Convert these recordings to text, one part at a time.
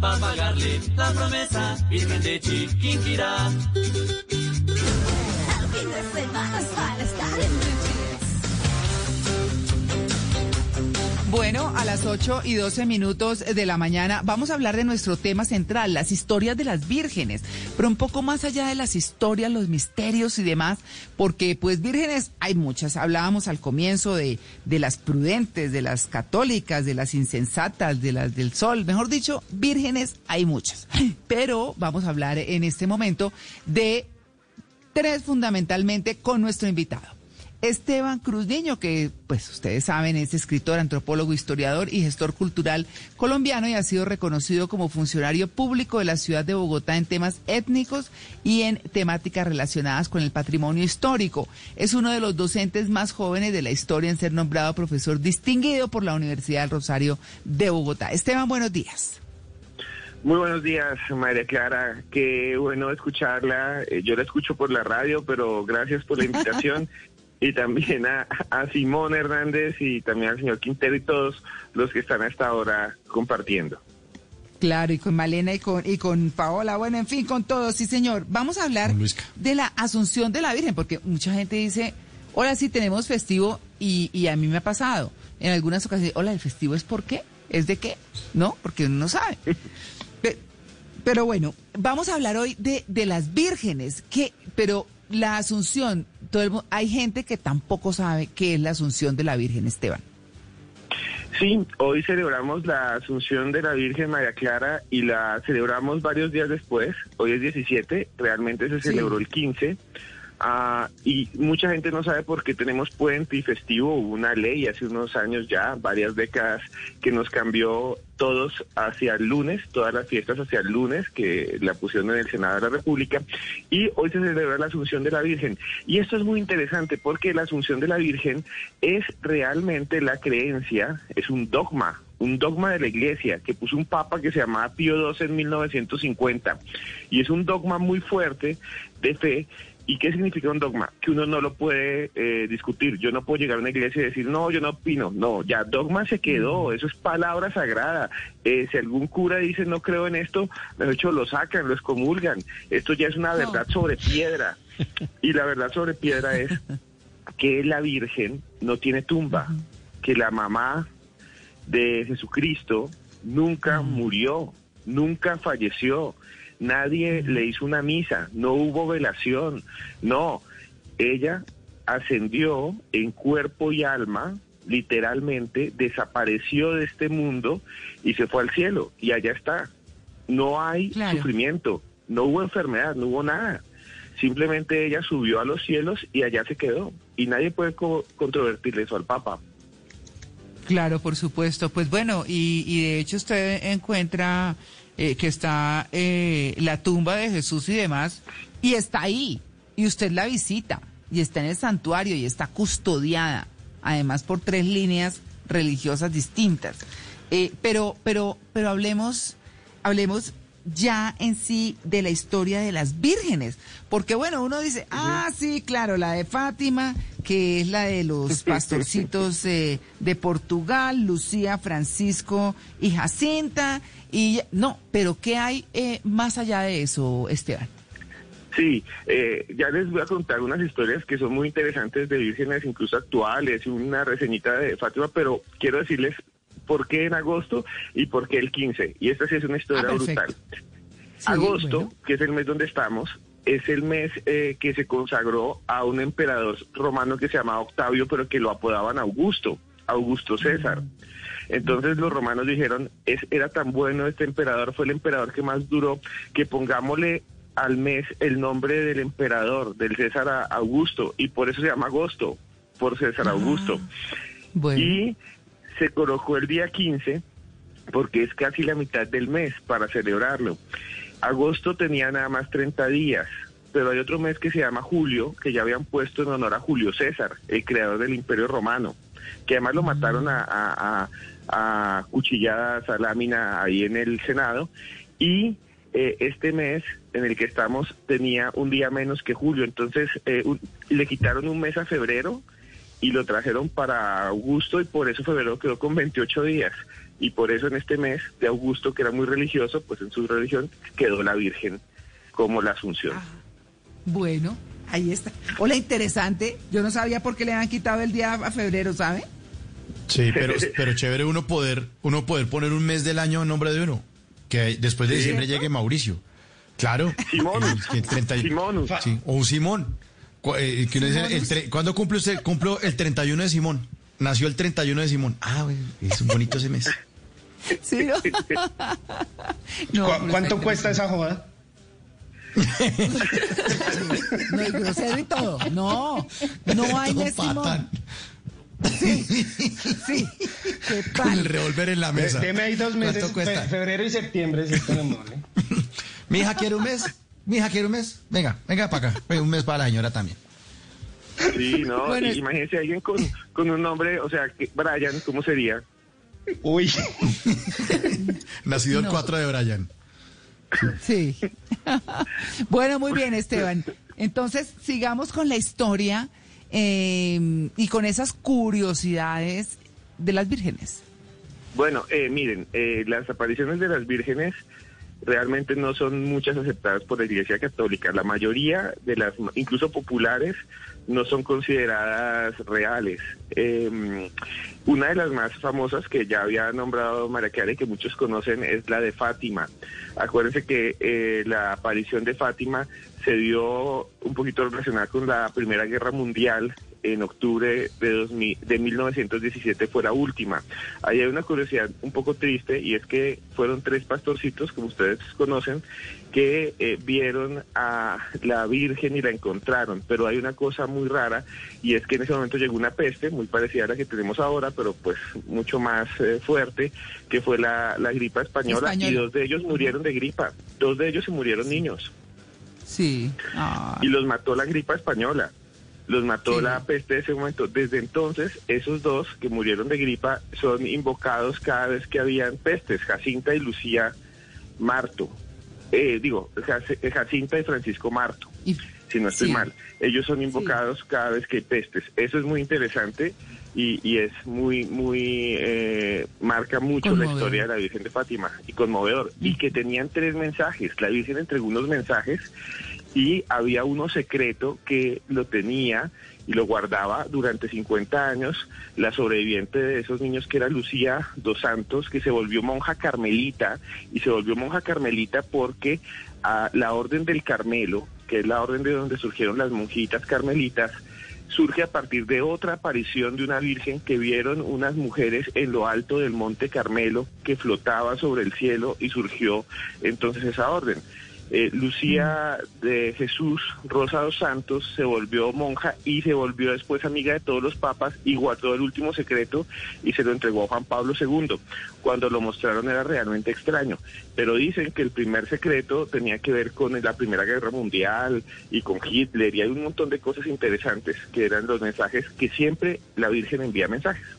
para pagarle la promesa, Virgen de Chiquinquirá. Bueno, a las 8 y 12 minutos de la mañana vamos a hablar de nuestro tema central, las historias de las vírgenes, pero un poco más allá de las historias, los misterios y demás, porque pues vírgenes hay muchas. Hablábamos al comienzo de, de las prudentes, de las católicas, de las insensatas, de las del sol, mejor dicho, vírgenes hay muchas. Pero vamos a hablar en este momento de tres fundamentalmente con nuestro invitado. Esteban Cruz Niño, que pues ustedes saben es escritor, antropólogo, historiador y gestor cultural colombiano y ha sido reconocido como funcionario público de la ciudad de Bogotá en temas étnicos y en temáticas relacionadas con el patrimonio histórico. Es uno de los docentes más jóvenes de la historia en ser nombrado profesor distinguido por la Universidad del Rosario de Bogotá. Esteban, buenos días. Muy buenos días, María Clara. Qué bueno escucharla. Eh, yo la escucho por la radio, pero gracias por la invitación y también a, Simón Hernández y también al señor Quintero y todos los que están hasta ahora compartiendo. Claro, y con Malena y con, y con Paola, bueno, en fin, con todos, sí señor. Vamos a hablar de la Asunción de la Virgen, porque mucha gente dice, hola, sí tenemos festivo y, y a mí me ha pasado en algunas ocasiones, hola, ¿el festivo es por qué? ¿Es de qué? No, porque uno no sabe. Pero, bueno, vamos a hablar hoy de, de las vírgenes, que, pero la Asunción, todo hay gente que tampoco sabe qué es la Asunción de la Virgen Esteban. Sí, hoy celebramos la Asunción de la Virgen María Clara y la celebramos varios días después. Hoy es 17, realmente se celebró el 15. Ah, y mucha gente no sabe por qué tenemos puente y festivo. Hubo una ley hace unos años ya, varias décadas, que nos cambió todos hacia el lunes, todas las fiestas hacia el lunes, que la pusieron en el Senado de la República. Y hoy se celebra la Asunción de la Virgen. Y esto es muy interesante porque la Asunción de la Virgen es realmente la creencia, es un dogma un dogma de la iglesia que puso un papa que se llamaba Pío XII en 1950 y es un dogma muy fuerte de fe ¿Y qué significa un dogma? Que uno no lo puede eh, discutir. Yo no puedo llegar a una iglesia y decir, no, yo no opino. No, ya dogma se quedó, eso es palabra sagrada. Eh, si algún cura dice, no creo en esto, de hecho lo sacan, lo excomulgan. Esto ya es una verdad sobre piedra. Y la verdad sobre piedra es que la Virgen no tiene tumba, que la mamá de Jesucristo nunca murió, nunca falleció nadie le hizo una misa, no hubo velación, no, ella ascendió en cuerpo y alma, literalmente desapareció de este mundo y se fue al cielo y allá está. No hay sufrimiento, no hubo enfermedad, no hubo nada. Simplemente ella subió a los cielos y allá se quedó. Y nadie puede controvertirle eso al Papa. Claro, por supuesto. Pues bueno, y, y de hecho usted encuentra eh, que está eh, la tumba de Jesús y demás, y está ahí, y usted la visita, y está en el santuario, y está custodiada, además por tres líneas religiosas distintas. Eh, pero, pero, pero hablemos, hablemos ya en sí de la historia de las vírgenes, porque bueno, uno dice, ah, sí, claro, la de Fátima, que es la de los pastorcitos de Portugal, Lucía, Francisco y Jacinta, y no, pero ¿qué hay eh, más allá de eso, Esteban? Sí, eh, ya les voy a contar unas historias que son muy interesantes de vírgenes, incluso actuales, una reseñita de Fátima, pero quiero decirles por qué en agosto y por qué el 15. Y esta sí es una historia ah, brutal. agosto, que es el mes donde estamos, es el mes eh, que se consagró a un emperador romano que se llamaba Octavio, pero que lo apodaban Augusto, Augusto César. Mm. Entonces los romanos dijeron, es, era tan bueno este emperador, fue el emperador que más duró, que pongámosle al mes el nombre del emperador, del César Augusto, y por eso se llama agosto, por César ah, Augusto. Y se colocó el día 15, porque es casi la mitad del mes para celebrarlo. Agosto tenía nada más 30 días, pero hay otro mes que se llama Julio, que ya habían puesto en honor a Julio César, el creador del Imperio Romano, que además lo mataron a a cuchilladas, a lámina ahí en el Senado. Y eh, este mes en el que estamos tenía un día menos que julio, entonces eh, le quitaron un mes a febrero y lo trajeron para agosto y por eso febrero quedó con 28 días. y por eso en este mes de Augusto, que era muy religioso, pues en su religión quedó la Virgen como la Asunción. Ah, bueno, ahí está. Hola, interesante. Yo no sabía por qué le han quitado el día a febrero, ¿sabe? Sí, pero, pero chévere uno poder, uno poder poner un mes del año en nombre de uno. Que después de Sí. diciembre llegue Mauricio. Claro. Simón. El- que el 30 y- Simón. Sí, o un Simón. Eh, que uno dice, el tre- ¿Cuándo cumple usted? Cumplo el 31 de Simón. Nació el 31 de Simón. Ah, bueno, es un bonito ese mes. Sí, ¿no? No, ¿Cu- pero ¿Cuánto está cuesta esa joda? No, es grosero y todo. No, no hay mes Simón. patán. Sí, qué Con el tal. revólver en la mesa. Deme ahí dos meses, ¿Cuánto cuesta? fe- febrero y septiembre, si tenemos, ¿eh? Mi hija quiere un mes. Mi hija quiere un mes. Venga, venga para acá. Venga, Un mes para la señora también. Sí, no, Bueno, imagínense alguien con, con un nombre, o sea, que Brian, ¿cómo sería? Uy, Nacido No. el 4 de Brian. Sí. Bueno, muy bien, Esteban. Entonces, sigamos con la historia eh, y con esas curiosidades de las vírgenes. Bueno, eh, miren, eh, las apariciones de las vírgenes realmente no son muchas aceptadas por la Iglesia Católica. La mayoría de las, incluso populares, no son consideradas reales. Eh, una de las más famosas que ya había nombrado María Clara y que muchos conocen es la de Fátima. Acuérdense que eh, la aparición de Fátima se dio un poquito relacionada con la Primera Guerra Mundial en octubre de, 2000 de 1917 fue la última. Ahí hay una curiosidad un poco triste y es que fueron tres pastorcitos, como ustedes conocen, que eh, vieron a la Virgen y la encontraron. Pero hay una cosa muy rara y es que en ese momento llegó una peste muy parecida a la que tenemos ahora, pero pues mucho más eh, fuerte, que fue la, la gripa española, y dos de ellos murieron de gripa. Dos de ellos se murieron niños Sí. Ah, y los mató la gripa española. Los mató Sí. la peste de ese momento. Desde entonces, esos dos que murieron de gripa son invocados cada vez que habían pestes, Jacinta y Lucía Marto. Eh, digo, Jac- Jacinta y Francisco Marto, y- si no estoy sí. mal. Ellos son invocados cada vez que hay pestes. Eso es muy interesante y, y es muy, muy, eh, marca mucho la historia de la Virgen de Fátima y conmovedor. Y que tenían tres mensajes. La Virgen entregó unos mensajes y había uno secreto que lo tenía y lo guardaba durante 50 años la sobreviviente de esos niños que era Lucía dos Santos, que se volvió monja carmelita y se volvió monja carmelita porque a la orden del Carmelo, que es la orden de donde surgieron las monjitas carmelitas, surge a partir de otra aparición de una virgen que vieron unas mujeres en lo alto del monte Carmelo que flotaba sobre el cielo y surgió entonces esa orden. Eh, Lucía de Jesús Rosa dos Santos se volvió monja y se volvió después amiga de todos los papas y guardó el último secreto y se lo entregó a Juan Pablo II. Cuando lo mostraron era realmente extraño, pero dicen que el primer secreto tenía que ver con la Primera Guerra Mundial y con Hitler y hay un montón de cosas interesantes que eran los mensajes que siempre la Virgen envía mensajes.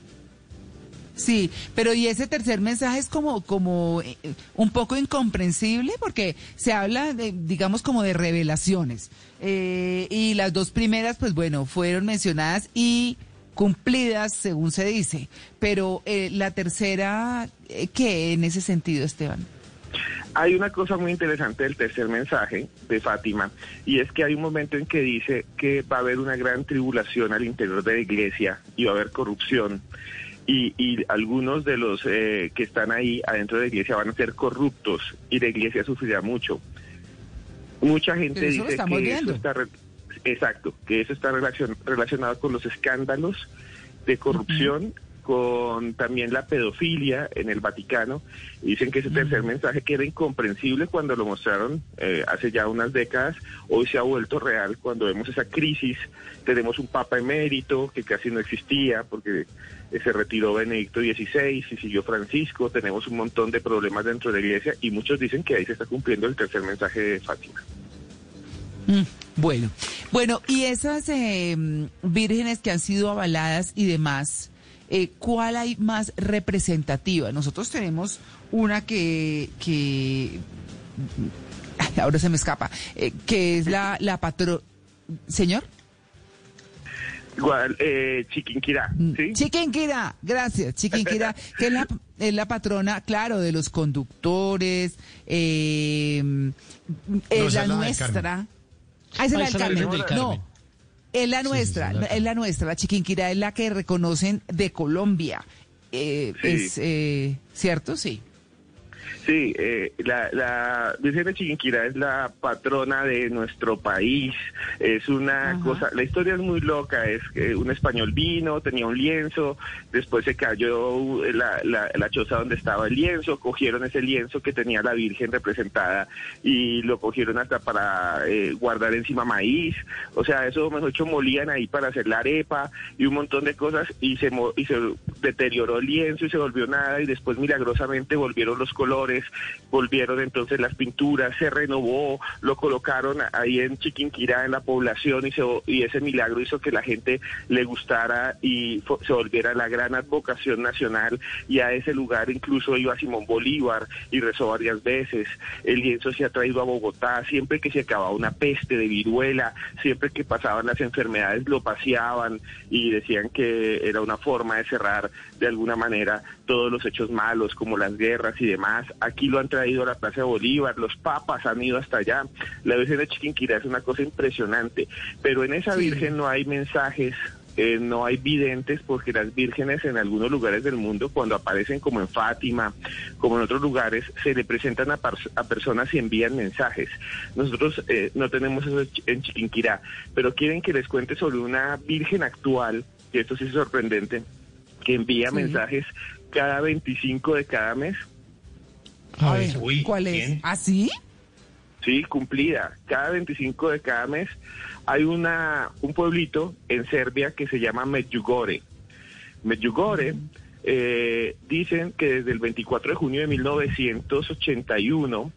Sí, pero y ese tercer mensaje es como, como eh, un poco incomprensible porque se habla, de, digamos, como de revelaciones. Eh, y las dos primeras, pues bueno, fueron mencionadas y cumplidas, según se dice. Pero eh, la tercera, eh, ¿qué en ese sentido, Esteban? Hay una cosa muy interesante del tercer mensaje de Fátima y es que hay un momento en que dice que va a haber una gran tribulación al interior de la iglesia y va a haber corrupción y, y algunos de los eh, que están ahí adentro de la iglesia van a ser corruptos y la iglesia sufrirá mucho. Mucha gente dice que viendo. eso está re- exacto, que eso está relacion- relacionado con los escándalos de corrupción, con también la pedofilia en el Vaticano. Y dicen que ese tercer mensaje que era incomprensible cuando lo mostraron eh, hace ya unas décadas, hoy se ha vuelto real cuando vemos esa crisis. Tenemos un Papa emérito que casi no existía porque eh, se retiró Benedicto XVI y siguió Francisco. Tenemos un montón de problemas dentro de la iglesia y muchos dicen que ahí se está cumpliendo el tercer mensaje de Fátima. Mm, bueno, bueno, y esas eh, vírgenes que han sido avaladas y demás, eh, ¿cuál hay más representativa? Nosotros tenemos una que, que ahora se me escapa, eh, que es la, la patro... Señor. Igual, eh, Chiquinquirá, ¿sí? Chiquinquirá, gracias, Chiquinquirá, que es la, es la patrona, claro, de los conductores, eh, es la nuestra. Ah, esa es la Ah, es la del Carmen. No, es la Sí, sí, nuestra, la- es la nuestra. La Chiquinquirá es la que reconocen de Colombia. Eh, Sí. Es eh, cierto, sí. Sí, eh, la, la Virgen de Chiquinquirá es la patrona de nuestro país. Es una Ajá. cosa, la historia es muy loca. Es que un español vino, tenía un lienzo, después se cayó la, la, la choza donde estaba el lienzo, cogieron ese lienzo que tenía la Virgen representada y lo cogieron hasta para eh, guardar encima maíz. O sea, eso mejor dicho molían ahí para hacer la arepa y un montón de cosas y se y se deterioró el lienzo y se volvió nada y después milagrosamente volvieron los colores, volvieron entonces las pinturas, se renovó, lo colocaron ahí en Chiquinquirá en la población y se y ese milagro hizo que la gente le gustara y se volviera la gran advocación nacional y a ese lugar incluso iba Simón Bolívar y rezó varias veces. El lienzo se ha traído a Bogotá siempre que se acababa una peste de viruela, siempre que pasaban las enfermedades lo paseaban y decían que era una forma de cerrar de alguna manera todos los hechos malos como las guerras y demás. Aquí lo han traído a la Plaza de Bolívar, los papas han ido hasta allá. La Virgen de Chiquinquirá es una cosa impresionante, pero en esa Sí. Virgen no hay mensajes eh, no hay videntes porque las vírgenes en algunos lugares del mundo, cuando aparecen como en Fátima, como en otros lugares, se le presentan a, personas y envían mensajes. Nosotros eh, no tenemos eso en Chiquinquirá, pero quieren que les cuente sobre una virgen actual, que esto sí es sorprendente, que envía Sí. mensajes cada 25 de cada mes. A, A ver, ver, uy, ¿cuál es? ¿quién? ¿Ah, sí? Sí, cumplida. Cada 25 de cada mes hay una un pueblito en Serbia que se llama Medjugorje. Medjugorje eh, dicen que desde el 24 de junio de 1981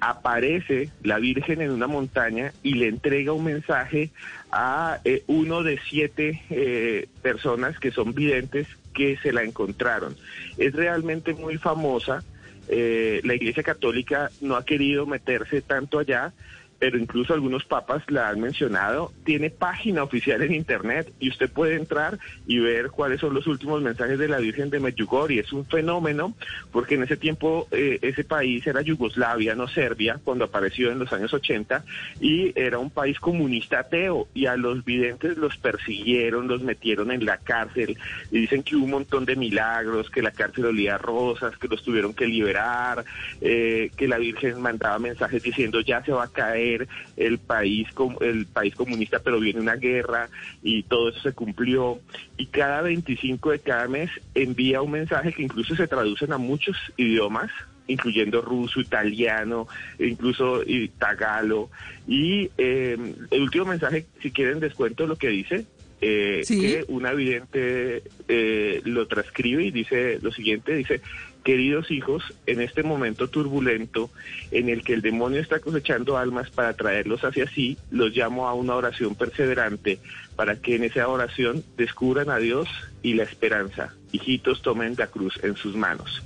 aparece la Virgen en una montaña y le entrega un mensaje a eh, uno de siete eh, personas que son videntes que se la encontraron. Es realmente muy famosa. Eh, la Iglesia Católica no ha querido meterse tanto allá, pero incluso algunos papas la han mencionado. Tiene página oficial en Internet y usted puede entrar y ver cuáles son los últimos mensajes de la Virgen de Medjugorje. Es un fenómeno porque en ese tiempo eh, ese país era Yugoslavia, no Serbia, cuando apareció en los años 80 y era un país comunista ateo y a los videntes los persiguieron, los metieron en la cárcel y dicen que hubo un montón de milagros, que la cárcel olía rosas, que los tuvieron que liberar, eh, que la Virgen mandaba mensajes diciendo ya se va a caer el país el país comunista, pero viene una guerra y todo eso se cumplió. Y cada 25 de cada mes envía un mensaje que incluso se traducen a muchos idiomas incluyendo ruso, italiano, incluso tagalo. Y eh, el último mensaje, si quieren descuento lo que dice, eh, Sí. que una vidente eh, lo transcribe y dice lo siguiente, dice, queridos hijos, en este momento turbulento en el que el demonio está cosechando almas para traerlos hacia sí, los llamo a una oración perseverante para que en esa oración descubran a Dios y la esperanza. Hijitos, tomen la cruz en sus manos.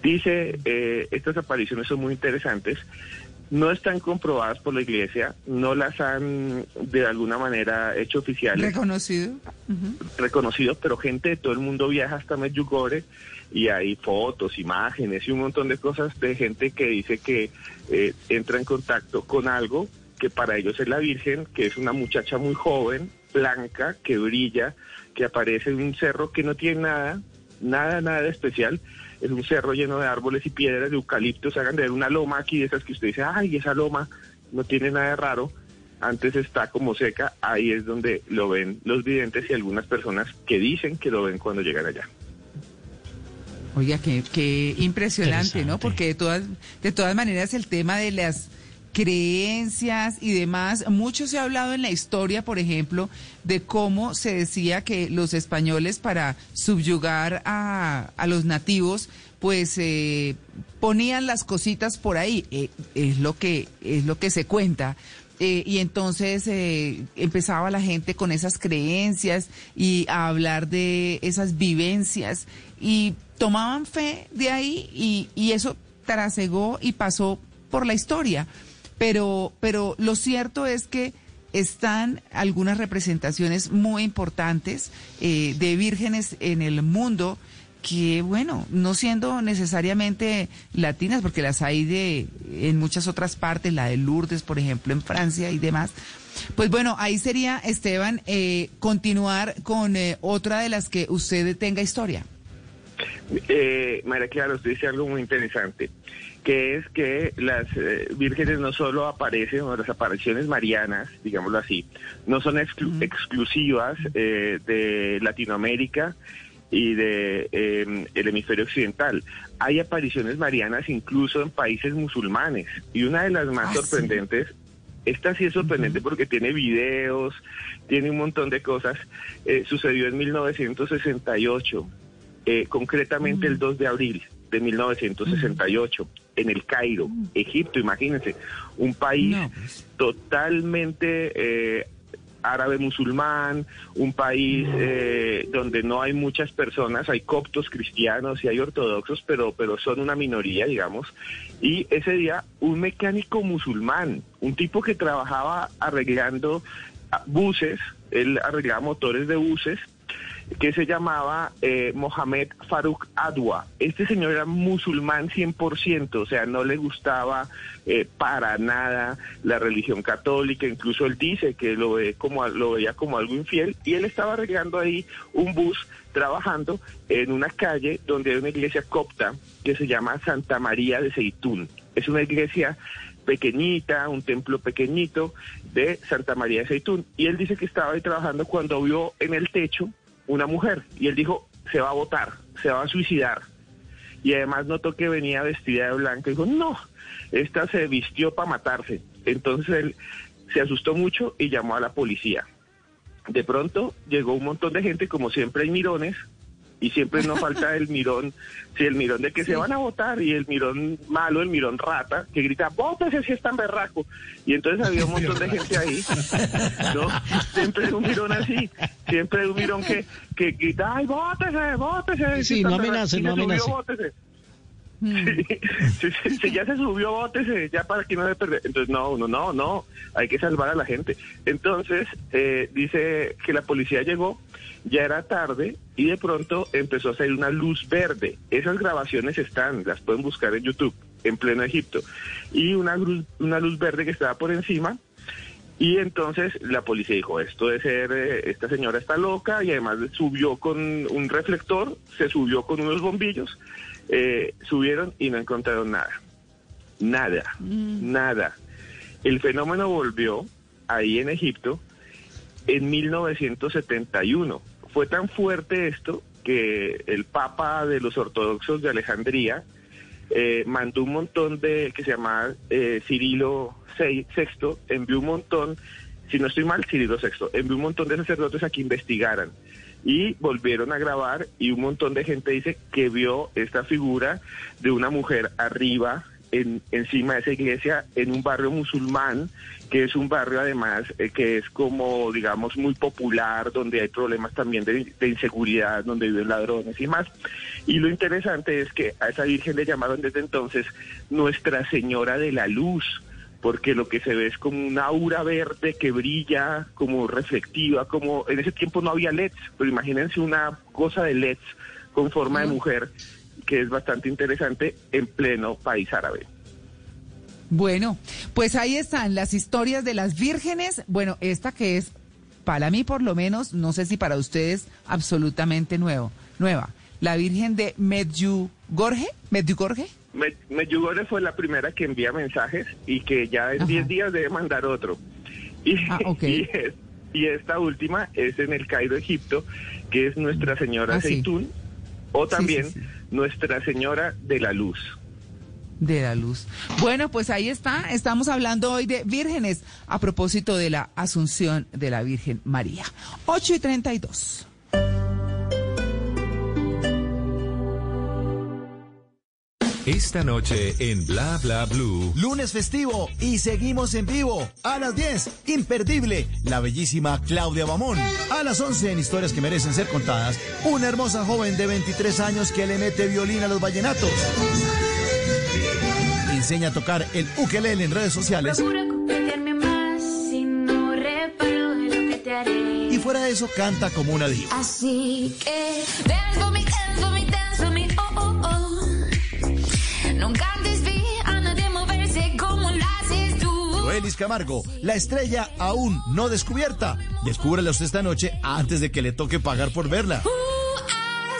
Dice, eh, estas apariciones son muy interesantes, no están comprobadas por la iglesia, no las han de alguna manera hecho oficiales ¿Reconocido? Ujú. reconocido, pero gente de todo el mundo viaja hasta Medjugorje y hay fotos, imágenes y un montón de cosas de gente que dice que eh, entra en contacto con algo que para ellos es la Virgen, que es una muchacha muy joven, blanca, que brilla, que aparece en un cerro que no tiene nada, nada, nada de especial. Es un cerro lleno de árboles y piedras, de eucaliptos, hagan de ver una loma aquí de esas que usted dice, ay, esa loma no tiene nada raro antes está como seca, ahí es donde lo ven los videntes y algunas personas que dicen que lo ven cuando llegan allá. Oiga, qué, qué impresionante, ¿no? Porque de todas, de todas maneras el tema de las creencias y demás, mucho se ha hablado en la historia, por ejemplo, de cómo se decía que los españoles para subyugar a, a los nativos, pues eh, ponían las cositas por ahí, eh, es lo que es lo que se cuenta. Eh, y entonces eh, empezaba la gente con esas creencias y a hablar de esas vivencias y tomaban fe de ahí y, y eso trasegó y pasó por la historia. Pero, pero lo cierto es que están algunas representaciones muy importantes eh, de vírgenes en el mundo que bueno, no siendo necesariamente latinas, porque las hay de en muchas otras partes, la de Lourdes, por ejemplo, en Francia y demás. Pues bueno, ahí sería, Esteban, eh, continuar con eh, otra de las que usted tenga historia. Eh, María Clara, usted dice algo muy interesante, que es que las eh, vírgenes no solo aparecen, o las apariciones marianas, digámoslo así, no son exclu- exclusivas eh, de Latinoamérica y de eh, el hemisferio occidental. Hay apariciones marianas incluso en países musulmanes y una de las más Ah, sí. sorprendentes esta sí es sorprendente porque tiene videos, tiene un montón de cosas. Eh, sucedió en 1968, eh, concretamente el 2 de abril de 1968, en el Cairo, Egipto, imagínense, un país No, pues. totalmente eh, árabe musulmán, un país eh, donde no hay muchas personas, hay coptos cristianos y hay ortodoxos, pero, pero son una minoría, digamos. Y ese día un mecánico musulmán, un tipo que trabajaba arreglando ah, buses, él arreglaba motores de buses, que se llamaba eh, Mohamed Farouk Adwa. Este señor era musulmán 100%, o sea, no le gustaba eh, para nada la religión católica, incluso él dice que lo, ve como, lo veía como algo infiel, y él estaba arreglando ahí un bus trabajando en una calle donde hay una iglesia copta que se llama Santa María de Seitún. Es una iglesia pequeñita, un templo pequeñito de Santa María de Seitún. Y él dice que estaba ahí trabajando cuando vio en el techo una mujer y él dijo, se va a votar, se va a suicidar. Y además notó que venía vestida de blanco y dijo, no, esta se vistió para matarse. Entonces él se asustó mucho y llamó a la policía. De pronto llegó un montón de gente, como siempre hay mirones, y siempre no falta el mirón, sí, el mirón de que se van a votar y el mirón malo, el mirón rata, que grita, vótese si es tan berraco. Y entonces había un montón de gente ahí, ¿no? Siempre hay un mirón así, siempre hay un mirón que, que grita, ay, vótese, vótese. Sí, si no tan berraco". amenace, no se subió, amenace. "Vótese". Sí, sí, sí, ya se subió, bótese, ya para que no se perder. Entonces, no, no, no, no, hay que salvar a la gente. Entonces, eh, dice que la policía llegó, ya era tarde y de pronto empezó a salir una luz verde. Esas grabaciones están, las pueden buscar en YouTube, en pleno Egipto. Y una luz, una luz verde que estaba por encima. Y entonces la policía dijo, esto de ser, eh, esta señora está loca y además subió con un reflector, se subió con unos bombillos, eh, subieron y no encontraron nada. Nada, nada. El fenómeno volvió ahí en Egipto en 1971. Fue tan fuerte esto que el Papa de los Ortodoxos de Alejandría eh, mandó un montón de, que se llamaba eh, Cirilo VI, envió un montón, si no estoy mal, Cirilo VI, envió un montón de sacerdotes a que investigaran. Y volvieron a grabar y un montón de gente dice que vio esta figura de una mujer arriba, en, encima de esa iglesia, en un barrio musulmán, que es un barrio además eh, que es como, digamos, muy popular, donde hay problemas también de, de inseguridad, donde viven ladrones y más. Y lo interesante es que a esa Virgen le llamaron desde entonces Nuestra Señora de la Luz, porque lo que se ve es como una aura verde que brilla, como reflectiva, como en ese tiempo no había LEDs, pero imagínense una cosa de LEDs con forma de mujer, que es bastante interesante en pleno país árabe. Bueno, pues ahí están las historias de las vírgenes. Bueno, esta que es, para mí por lo menos, no sé si para ustedes, absolutamente nuevo, nueva. La Virgen de Medjugorje, Medjugorje. Me- Medjugorje fue la primera que envía mensajes y que ya en Ajá. 10 días debe mandar otro. Y, Ah, ok. y, es- y esta última es en el Cairo, Egipto, que es Nuestra Señora Ah, sí. Zeitún, o también sí, sí. Nuestra Señora de la Luz. de la luz. Bueno, pues ahí está. Estamos hablando hoy de vírgenes a propósito de la Asunción de la Virgen María. 8 y 32. Esta noche en Bla Bla Blue. Lunes festivo y seguimos en vivo. A las 10, imperdible, la bellísima Claudia Bamón. A las 11, en historias que merecen ser contadas, una hermosa joven de 23 años que le mete violín a los vallenatos. Enseña a tocar el ukelele en redes sociales. Y fuera de eso, canta como una diva. Así que Noelis Camargo, la estrella aún no descubierta. Descúbrela usted esta noche antes de que le toque pagar por verla.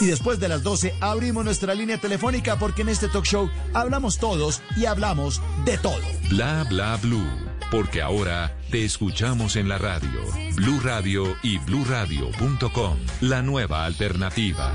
Y después de las 12 abrimos nuestra línea telefónica porque en este talk show hablamos todos y hablamos de todo. Bla bla blue. Porque ahora te escuchamos en la radio. Blue Radio y bluradio.com. La nueva alternativa.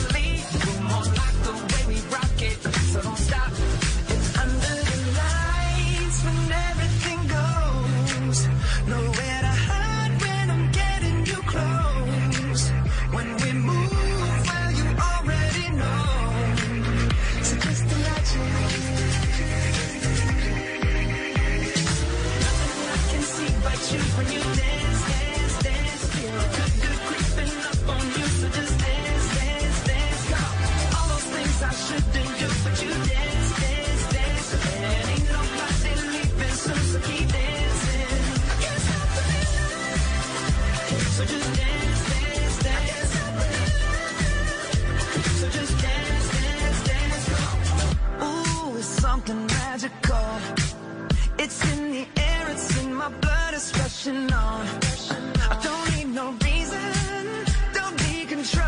I don't need no reason, don't need control.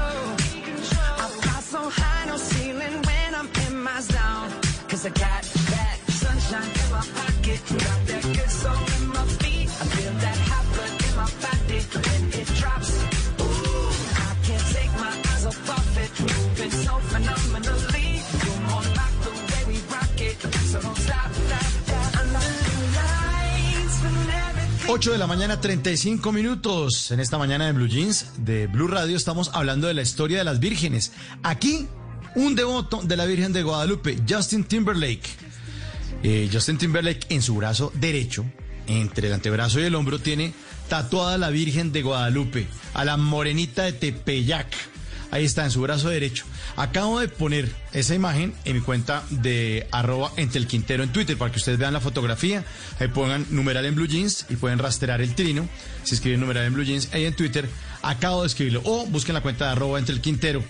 I fly so high, no ceiling when I'm in my zone. Cause I got that sunshine in my pocket, got that good soul 8 de la mañana, 35 minutos. En esta mañana de Blue Jeans, de Blue Radio, estamos hablando de la historia de las vírgenes. Aquí, un devoto de la Virgen de Guadalupe, Justin Timberlake. Eh, Justin Timberlake en su brazo derecho, entre el antebrazo y el hombro, tiene tatuada la Virgen de Guadalupe, a la morenita de Tepeyac. Ahí está, en su brazo derecho. Acabo de poner esa imagen en mi cuenta de arroba entre el Quintero en Twitter para que ustedes vean la fotografía. Ahí pongan numeral en blue jeans y pueden rastrear el trino. Si escriben numeral en blue jeans ahí en Twitter, acabo de escribirlo. O busquen la cuenta de arroba entre el Quintero.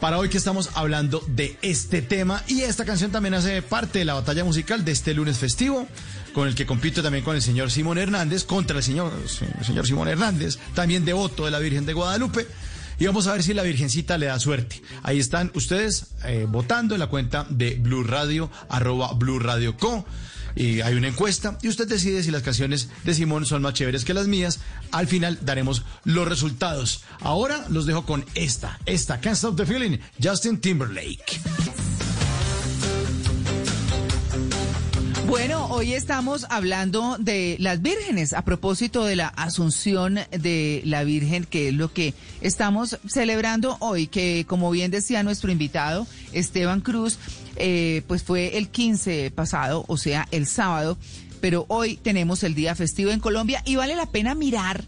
Para hoy que estamos hablando de este tema y esta canción también hace parte de la batalla musical de este lunes festivo, con el que compito también con el señor Simón Hernández, contra el señor, el señor Simón Hernández, también devoto de la Virgen de Guadalupe. Y vamos a ver si la Virgencita le da suerte. Ahí están ustedes eh, votando en la cuenta de Blue Radio, arroba Blue Radio Co. Y hay una encuesta y usted decide si las canciones de Simón son más chéveres que las mías. Al final daremos los resultados. Ahora los dejo con esta, esta Can't Stop the Feeling, Justin Timberlake. Bueno, hoy estamos hablando de las vírgenes a propósito de la asunción de la Virgen, que es lo que estamos celebrando hoy, que como bien decía nuestro invitado Esteban Cruz, eh, pues fue el 15 pasado, o sea, el sábado, pero hoy tenemos el día festivo en Colombia y vale la pena mirar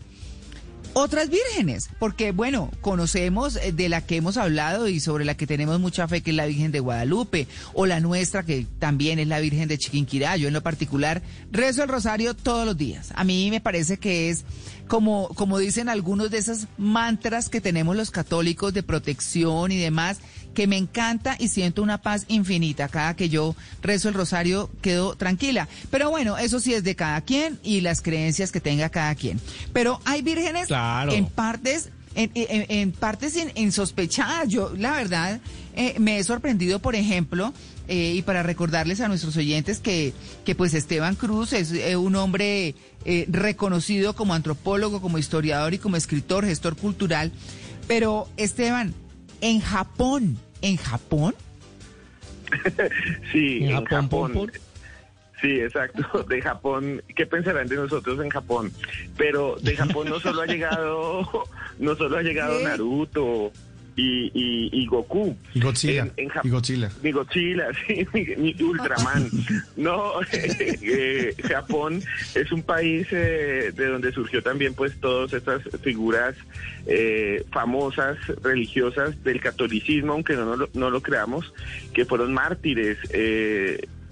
otras vírgenes, porque bueno, conocemos eh, de la que hemos hablado y sobre la que tenemos mucha fe, que es la Virgen de Guadalupe, o la nuestra, que también es la Virgen de Chiquinquirá. Yo en lo particular rezo el rosario todos los días. A mí me parece que es como, como dicen algunos de esos mantras que tenemos los católicos de protección y demás, que me encanta y siento una paz infinita. Cada que yo rezo el rosario quedo tranquila. Pero bueno, eso sí es de cada quien y las creencias que tenga cada quien. Pero hay vírgenes Claro. en partes en, en- en partes in- insospechadas. Yo, la verdad, eh, me he sorprendido, por ejemplo, eh, y para recordarles a nuestros oyentes que, que pues Esteban Cruz es eh, un hombre reconocido como antropólogo, como historiador y como escritor, gestor cultural, Pero, Esteban, en Japón, ¿en Japón? Sí, ¿En en Japón, Japón. pon, pon? Sí, exacto. De Japón, ¿qué pensarán de nosotros en Japón? Pero de Japón no solo ha llegado, no solo ha llegado ¿Qué? Naruto y, y, y Goku. Y Godzilla. En- en Jap- y Godzilla. Mi Godzilla, sí, Ultraman. No, eh, Japón es un país eh, de donde surgió también pues todas estas figuras eh, famosas, religiosas del catolicismo, aunque no, no lo, no lo creamos, que fueron mártires.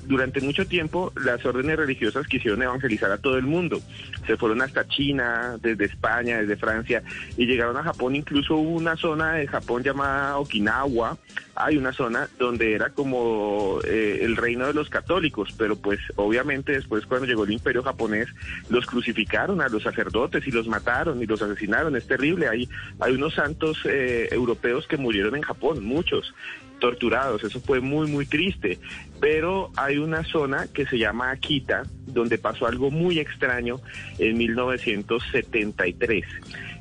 Durante mucho tiempo las órdenes religiosas quisieron evangelizar a todo el mundo. Se fueron hasta China, desde España, desde Francia, y llegaron a Japón. Incluso hubo una zona de Japón llamada Okinawa. Hay una zona donde era como eh, el reino de los católicos, pero pues obviamente después cuando llegó el imperio japonés los crucificaron a los sacerdotes y los mataron y los asesinaron. Es terrible. Hay, hay unos santos eh, europeos que murieron en Japón, muchos torturados, eso fue muy muy triste, pero hay una zona que se llama Akita, donde pasó algo muy extraño en 1973.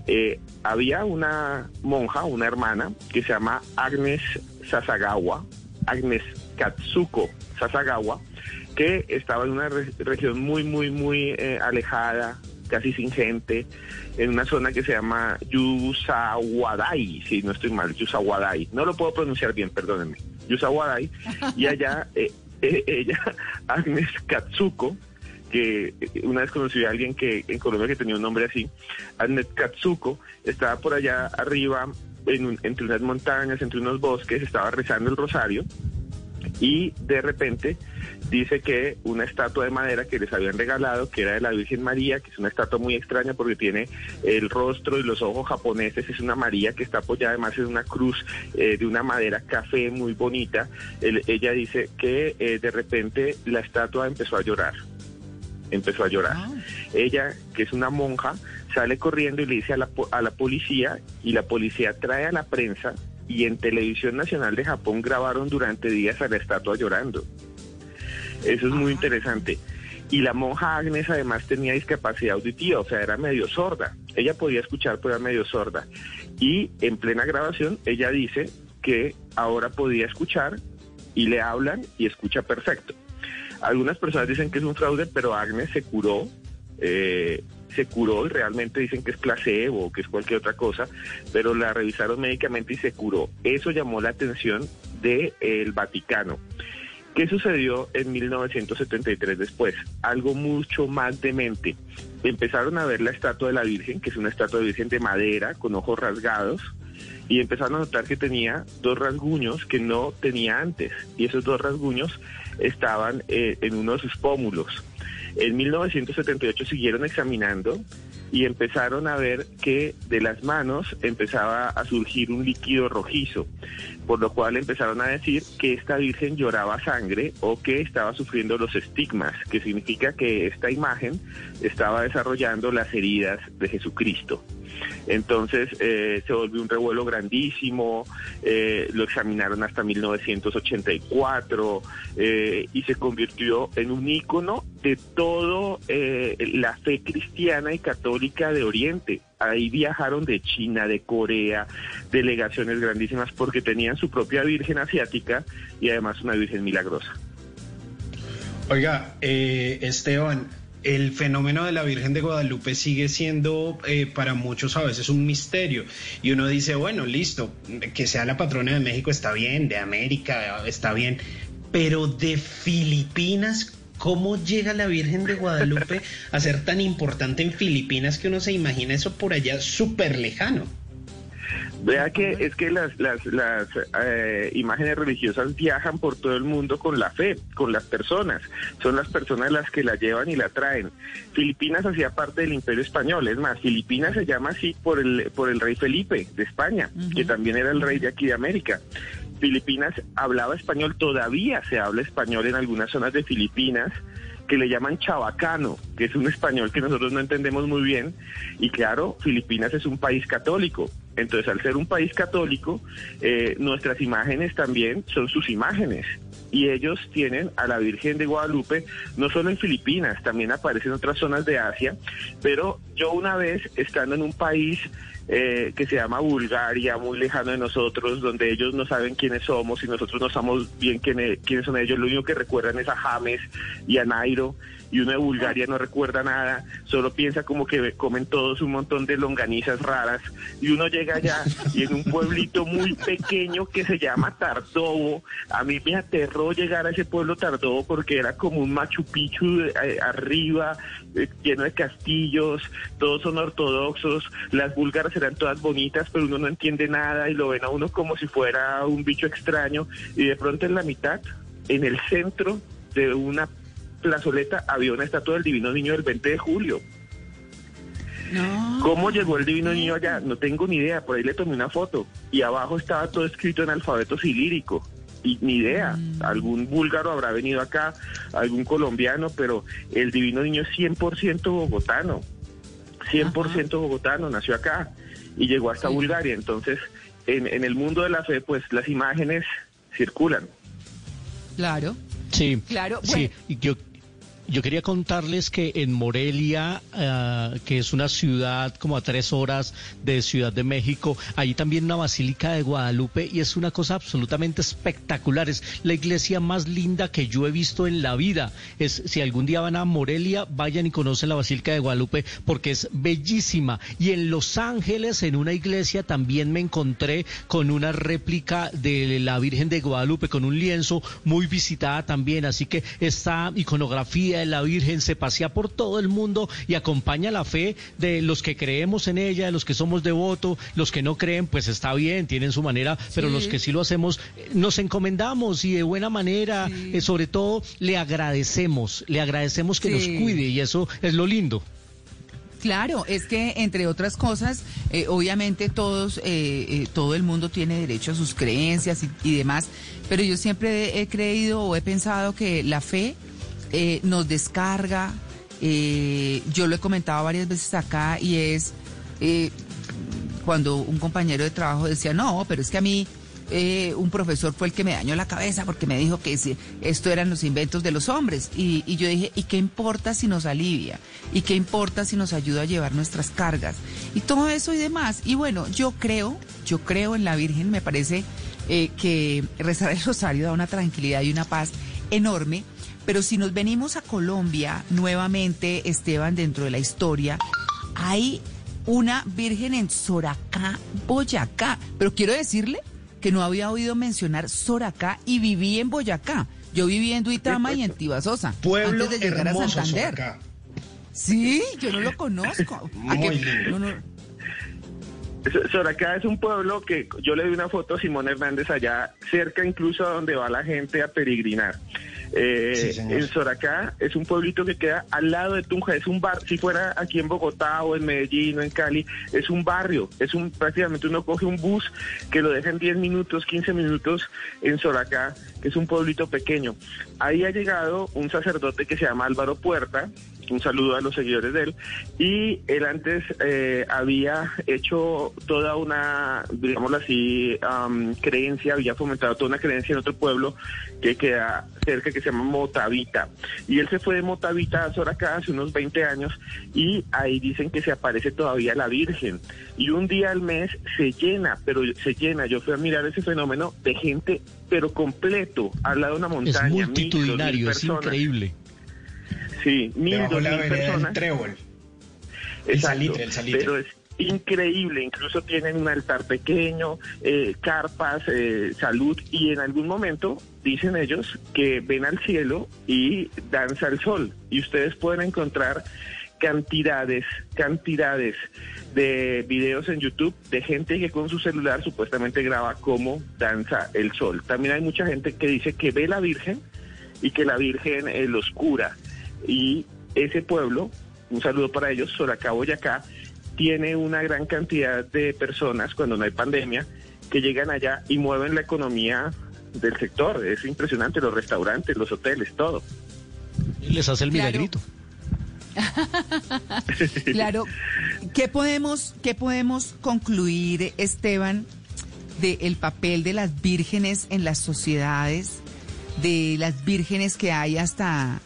Eh, había una monja, una hermana, que se llama Agnes Sasagawa, Agnes Katsuko Sasagawa, que estaba en una re- región muy, muy, muy eh, alejada, casi sin gente, en una zona que se llama Yusawadai, si no estoy mal, Yusawadai. No lo puedo pronunciar bien, perdónenme. Yusawadai. Y allá, eh, eh, ella, Agnes Katsuko, que eh, una vez conocí a alguien que en Colombia que tenía un nombre así, Agnes Katsuko, estaba por allá arriba, en un- entre unas montañas, entre unos bosques, estaba rezando el rosario y de repente dice que una estatua de madera que les habían regalado, que era de la Virgen María, que es una estatua muy extraña porque tiene el rostro y los ojos japoneses, es una María que está apoyada además en una cruz eh, de una madera café muy bonita. El- ella dice que eh, de repente la estatua empezó a llorar, empezó a llorar. Ah. Ella, que es una monja, sale corriendo y le dice a la, a la policía y la policía trae a la prensa y en Televisión Nacional de Japón grabaron durante días a la estatua llorando. Eso es muy interesante. Y la monja Agnes además tenía discapacidad auditiva, o sea, era medio sorda. Ella podía escuchar, pero era medio sorda. Y en plena grabación, ella dice que ahora podía escuchar y le hablan y escucha perfecto. Algunas personas dicen que es un fraude, pero Agnes se curó, eh, se curó y realmente dicen que es placebo o que es cualquier otra cosa, pero la revisaron médicamente y se curó. Eso llamó la atención del Vaticano. ¿Qué sucedió en 1973 después? Algo mucho más demente. Empezaron a ver la estatua de la Virgen, que es una estatua de Virgen de madera con ojos rasgados, y empezaron a notar que tenía dos rasguños que no tenía antes, y esos dos rasguños estaban eh, en uno de sus pómulos. En 1978 siguieron examinando y empezaron a ver que de las manos empezaba a surgir un líquido rojizo, por lo cual empezaron a decir que esta virgen lloraba sangre o que estaba sufriendo los estigmas, que significa que esta imagen estaba desarrollando las heridas de Jesucristo. Entonces eh, se volvió un revuelo grandísimo, eh, lo examinaron hasta 1984 eh, y se convirtió en un ícono de todo eh, la fe cristiana y católica de Oriente. Ahí viajaron de China, de Corea, delegaciones grandísimas porque tenían su propia Virgen asiática y además una Virgen milagrosa. Oiga, eh, Esteban, el fenómeno de la Virgen de Guadalupe sigue siendo eh, para muchos a veces un misterio. Y uno dice, bueno, listo, que sea la patrona de México está bien, de América está bien, pero de Filipinas, ¿cómo llega la Virgen de Guadalupe a ser tan importante en Filipinas que uno se imagina eso por allá súper lejano? Vea que es que las, las, las eh, imágenes religiosas viajan por todo el mundo con la fe, con las personas. Son las personas las que la llevan y la traen. Filipinas hacía parte del Imperio Español. Es más, Filipinas se llama así por el, por el rey Felipe de España, que también era el rey de aquí de América. Filipinas hablaba español, todavía se habla español en algunas zonas de Filipinas que le llaman chabacano, que es un español que nosotros no entendemos muy bien. Y claro, Filipinas es un país católico. Entonces, al ser un país católico, eh, nuestras imágenes también son sus imágenes. Y ellos tienen a la Virgen de Guadalupe, no solo en Filipinas, también aparece en otras zonas de Asia. Pero yo una vez, estando en un país eh, que se llama Bulgaria, muy lejano de nosotros, donde ellos no saben quiénes somos y nosotros no sabemos bien quién e- quiénes son ellos. Lo único que recuerdan es a James y a Nairo. Y uno de Bulgaria no recuerda nada, solo piensa como que comen todos un montón de longanizas raras. Y uno llega allá y en un pueblito muy pequeño que se llama Tardovo, a mí me aterró llegar a ese pueblo Tardovo porque era como un Machu Picchu de- eh, arriba, eh, lleno de castillos, todos son ortodoxos, las búlgaras eran todas bonitas, pero uno no entiende nada y lo ven a uno como si fuera un bicho extraño y de pronto en la mitad, en el centro de una plazoleta, había una estatua del Divino Niño del 20 de julio. No. ¿Cómo llegó el Divino Niño allá? No tengo ni idea, por ahí le tomé una foto y abajo estaba todo escrito en alfabeto cilírico. Y ni idea, algún búlgaro habrá venido acá, algún colombiano, pero el Divino Niño es 100% bogotano, 100% bogotano, nació acá y llegó hasta Sí. Bulgaria. Entonces, en, en el mundo de la fe, pues las imágenes circulan. Claro, Sí, Claro, sí. Y yo, yo quería contarles que en Morelia, ah, que es una ciudad como a tres horas de Ciudad de México, hay también una basílica de Guadalupe y es una cosa absolutamente espectacular. Es la iglesia más linda que yo he visto en la vida. Es si algún día van a Morelia, vayan y conocen la basílica de Guadalupe porque es bellísima. Y en Los Ángeles, en una iglesia, también me encontré con una réplica de la Virgen de Guadalupe, con un lienzo muy visitada también. Así que esta iconografía de la Virgen se pasea por todo el mundo y acompaña la fe de los que creemos en ella, de los que somos devotos, los que no creen, pues está bien, tienen su manera, pero los que sí lo hacemos, eh, nos encomendamos y de buena manera, Sí. eh, sobre todo le agradecemos, le agradecemos que Sí. nos cuide y eso es lo lindo. Claro, es que entre otras cosas, eh, obviamente todos, eh, eh, todo el mundo tiene derecho a sus creencias y, y demás, pero yo siempre he creído o he pensado que la fe eh, nos descarga. eh, yo lo he comentado varias veces acá y es eh, cuando un compañero de trabajo decía no, pero es que a mí un profesor fue el que me dañó la cabeza porque me dijo que esto eran los inventos de los hombres. Y, yo dije, ¿y qué importa si nos alivia? ¿Y qué importa si nos ayuda a llevar nuestras cargas? Y todo eso y demás. Y bueno, yo creo, yo creo en la Virgen, me parece que rezar el rosario da una tranquilidad y una paz enorme. Pero si nos venimos a Colombia nuevamente, Esteban, dentro de la historia, hay una virgen en Soracá, Boyacá. Pero quiero decirle que no había oído mencionar Soracá y viví en Boyacá. Yo viví en Duitama y en Tibasosa. Pueblo antes de llegar hermoso a Santander. Soracá. Sí, yo no lo conozco. ¿A Muy qué- lindo. no, no, So- Soracá es un pueblo que yo le di una foto a Simón Hernández allá, cerca incluso a donde va la gente a peregrinar. Eh, Sí, en Soracá es un pueblito que queda al lado de Tunja, es un bar, si fuera aquí en Bogotá o en Medellín o en Cali, es un barrio, es un prácticamente uno coge un bus que lo deja en 10 minutos, 15 minutos en Soracá, que es un pueblito pequeño. Ahí ha llegado un sacerdote que se llama Álvaro Puerta, un saludo a los seguidores de él, y él antes eh, había hecho toda una, digámoslo así, am, creencia, había fomentado toda una creencia en otro pueblo que queda cerca, que se llama Motavita. Y él se fue de Motavita a Soracá hace unos 20 años, y ahí dicen que se aparece todavía la Virgen. Y un día al mes se llena, pero se llena. Yo fui a mirar ese fenómeno de gente, pero completo, al lado de una Es montaña. mil, mil multitudinario, es increíble. Sí, mil, personas. Trébol. El Exacto, salitre, el salitre. Pero es increíble, incluso tienen un altar pequeño, eh, carpas, eh, salud, y en algún momento dicen ellos que ven al cielo y danza el sol. Y ustedes pueden encontrar cantidades, cantidades de videos en YouTube de gente que con su celular supuestamente graba cómo danza el sol. También hay mucha gente que dice que ve la Virgen y que la Virgen eh, los cura. Y ese pueblo, un saludo para ellos, Soracá, Boyacá, tiene una gran cantidad de personas cuando no hay pandemia que llegan allá y mueven la economía del sector. Es impresionante, los restaurantes, los hoteles, todo. Les hace el milagrito. Claro, ¿qué podemos, qué podemos concluir, Esteban, del papel de las vírgenes en las sociedades, de las vírgenes que hay hasta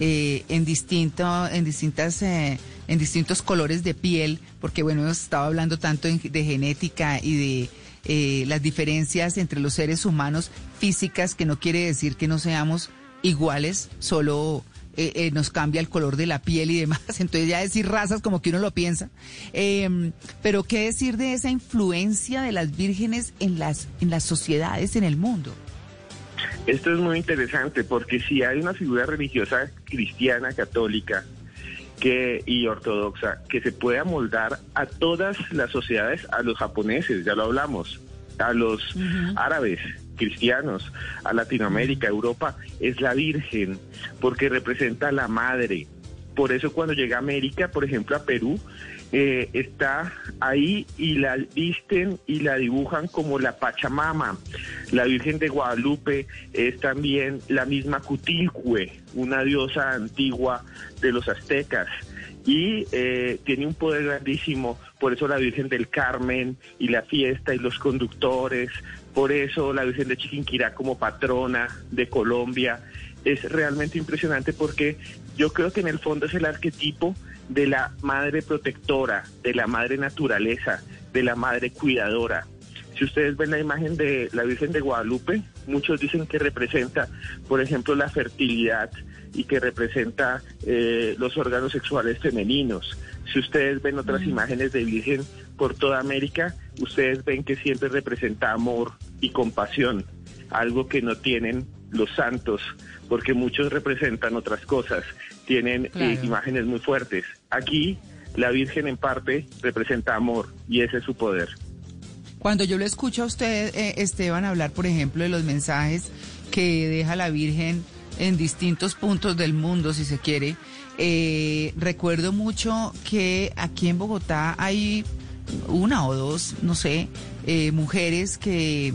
eh, en distinto, en distintas, eh, en distintos colores de piel, porque bueno, hemos estado hablando tanto de genética y de eh, las diferencias entre los seres humanos físicas, que no quiere decir que no seamos iguales, solo eh, eh, nos cambia el color de la piel y demás. Entonces ya decir razas como que uno lo piensa. Eh, pero qué decir de esa influencia de las vírgenes en las, en las sociedades en el mundo. Esto es muy interesante porque si hay una figura religiosa cristiana, católica que, y ortodoxa que se puede amoldar a todas las sociedades, a los japoneses, ya lo hablamos, a los árabes, cristianos, a Latinoamérica, Europa, es la Virgen, porque representa a la madre. Por eso cuando llega a América, por ejemplo a Perú, eh, está ahí y la visten y la dibujan como la Pachamama. La Virgen de Guadalupe es también la misma Cutilcue, una diosa antigua de los aztecas. Y eh, tiene un poder grandísimo, por eso la Virgen del Carmen y la fiesta y los conductores, por eso la Virgen de Chiquinquirá como patrona de Colombia. Es realmente impresionante porque yo creo que en el fondo es el arquetipo de la madre protectora, de la madre naturaleza, de la madre cuidadora. Si ustedes ven la imagen de la Virgen de Guadalupe, muchos dicen que representa, por ejemplo, la fertilidad y que representa eh, los órganos sexuales femeninos. Si ustedes ven otras imágenes de Virgen por toda América, ustedes ven que siempre representa amor y compasión, algo que no tienen los santos, porque muchos representan otras cosas, tienen eh, imágenes muy fuertes. Aquí la Virgen en parte representa amor y ese es su poder. Cuando yo lo escucho a usted, eh, Esteban, hablar, por ejemplo, de los mensajes que deja la Virgen en distintos puntos del mundo, si se quiere, eh, recuerdo mucho que aquí en Bogotá hay una o dos, no sé, eh, mujeres que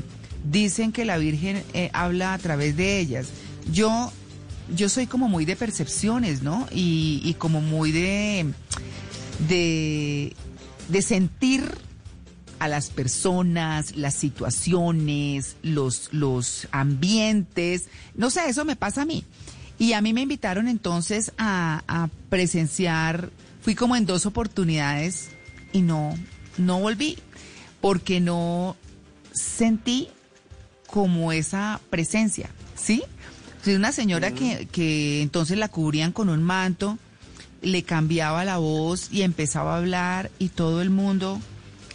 dicen que la Virgen eh, habla a través de ellas. Yo, yo soy como muy de percepciones, ¿no? Y, y como muy de, de, sentir a las personas, las situaciones, los, los ambientes. No sé, eso me pasa a mí. Y a mí me invitaron entonces a, a presenciar, fui como en dos oportunidades y no, no volví, porque no sentí como esa presencia, ¿sí? Sea, una señora que, que entonces la cubrían con un manto, le cambiaba la voz y empezaba a hablar y todo el mundo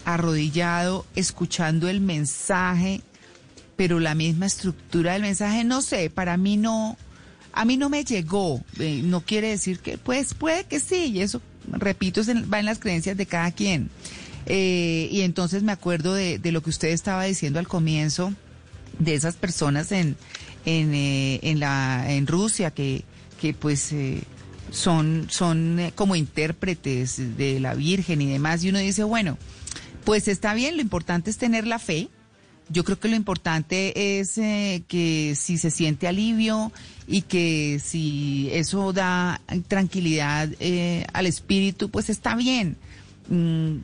arrodillado, escuchando el mensaje, pero la misma estructura del mensaje, no sé, para mí no, a mí no me llegó. Eh, no quiere decir que, pues puede que sí, y eso, repito, va en las creencias de cada quien. Eh, y entonces me acuerdo de, de lo que usted estaba diciendo al comienzo, de esas personas en, en, eh, en, la, en Rusia que, que pues eh, son, son eh, como intérpretes de la Virgen y demás. Y uno dice, bueno, pues está bien, lo importante es tener la fe. Yo creo que lo importante es eh, que si se siente alivio y que si eso da tranquilidad eh, al espíritu, pues está bien. Mm,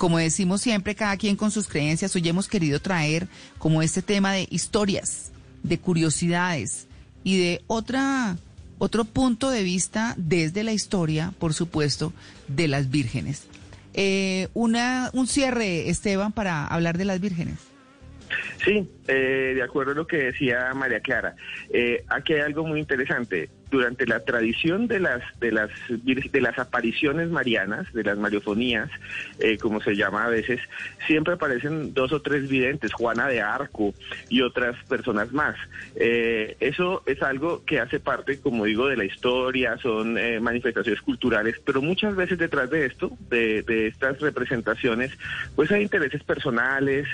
como decimos siempre, cada quien con sus creencias, hoy hemos querido traer como este tema de historias, de curiosidades y de otra, otro punto de vista desde la historia, por supuesto, de las vírgenes. Eh, una, un cierre, Esteban, para hablar de las vírgenes. Sí, eh, de acuerdo a lo que decía María Clara. Eh, aquí hay algo muy interesante. Durante la tradición de las de las de las apariciones marianas, de las mariofonías, eh, como se llama a veces, siempre aparecen dos o tres videntes, Juana de Arco y otras personas más. Eh, eso es algo que hace parte, como digo, de la historia, son eh, manifestaciones culturales, pero muchas veces detrás de esto, de, de estas representaciones, pues hay intereses personales,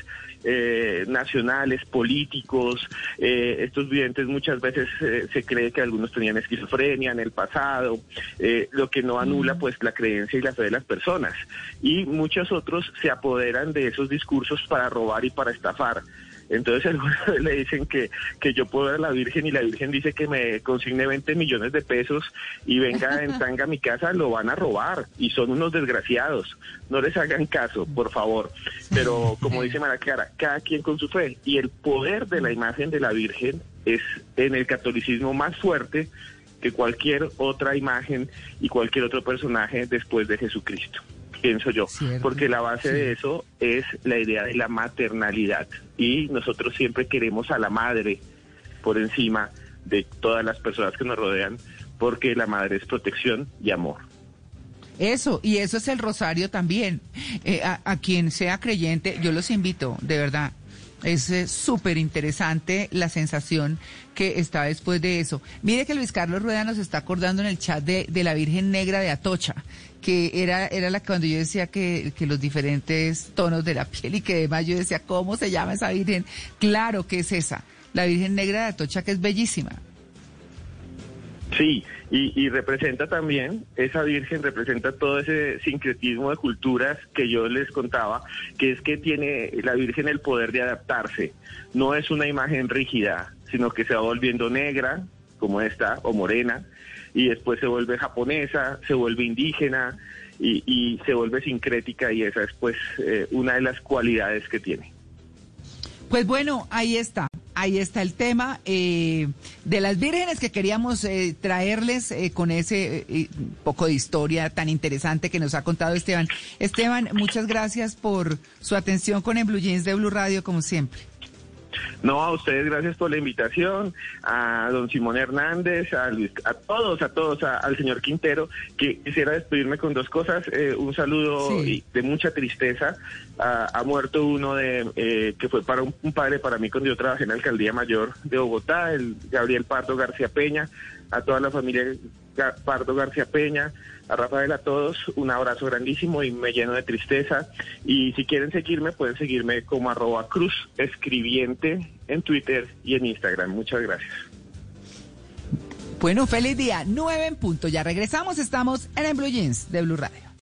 eh, nacionales, políticos. eh, estos videntes muchas veces eh, se cree que algunos tenían esquizofrenia en el pasado, eh, lo que no anula pues la creencia y la fe de las personas. Y muchos otros se apoderan de esos discursos para robar y para estafar. Entonces vez le dicen que, que yo puedo ver a la Virgen y la Virgen dice que me consigne 20 millones de pesos y venga en tanga a mi casa, lo van a robar y son unos desgraciados. No les hagan caso, por favor. Pero como dice Mara Clara, cada quien con su fe y el poder de la imagen de la Virgen es en el catolicismo más fuerte que cualquier otra imagen y cualquier otro personaje después de Jesucristo pienso yo, Cierto, porque la base de eso es la idea de la maternalidad y nosotros siempre queremos a la madre por encima de todas las personas que nos rodean, porque la madre es protección y amor. Eso, y eso es el rosario también. Eh, a, a quien sea creyente, yo los invito, de verdad. Es eh, súper interesante la sensación que está después de eso. Mire que Luis Carlos Rueda nos está acordando en el chat de, de la Virgen Negra de Atocha, que era, era la cuando yo decía que, que los diferentes tonos de la piel y que además yo decía, ¿cómo se llama esa Virgen? Claro que es esa, la Virgen Negra de Atocha, que es bellísima. Sí, y, y representa también, esa Virgen representa todo ese sincretismo de culturas que yo les contaba, que es que tiene la Virgen el poder de adaptarse. No es una imagen rígida, sino que se va volviendo negra, como esta, o morena, y después se vuelve japonesa, se vuelve indígena y, se vuelve sincrética y esa es pues eh, una de las cualidades que tiene. Pues bueno, ahí está. Ahí está el tema eh, de las vírgenes que queríamos eh, traerles eh, con ese poco de historia tan interesante que nos ha contado Esteban. Esteban, muchas gracias por su atención con el Blue Jeans de Blue Radio, como siempre. No, a ustedes gracias por la invitación, a don Simón Hernández, a, Luis- a todos, a todos, a- al señor Quintero, que quisiera despedirme con dos cosas. Eh, un saludo Sí. y de mucha tristeza. Ha muerto uno de eh, que fue para un, un padre para mí cuando yo trabajé en la alcaldía mayor de Bogotá, el Gabriel Pardo García Peña, a toda la familia Pardo García Peña, a Rafael, a todos, un abrazo grandísimo y me lleno de tristeza. Y si quieren seguirme, pueden seguirme como arroba cruz escribiente en Twitter y en Instagram. Muchas gracias. Bueno, feliz día. Nueve en punto. Ya regresamos. Estamos en el Blue Jeans de Blue Radio.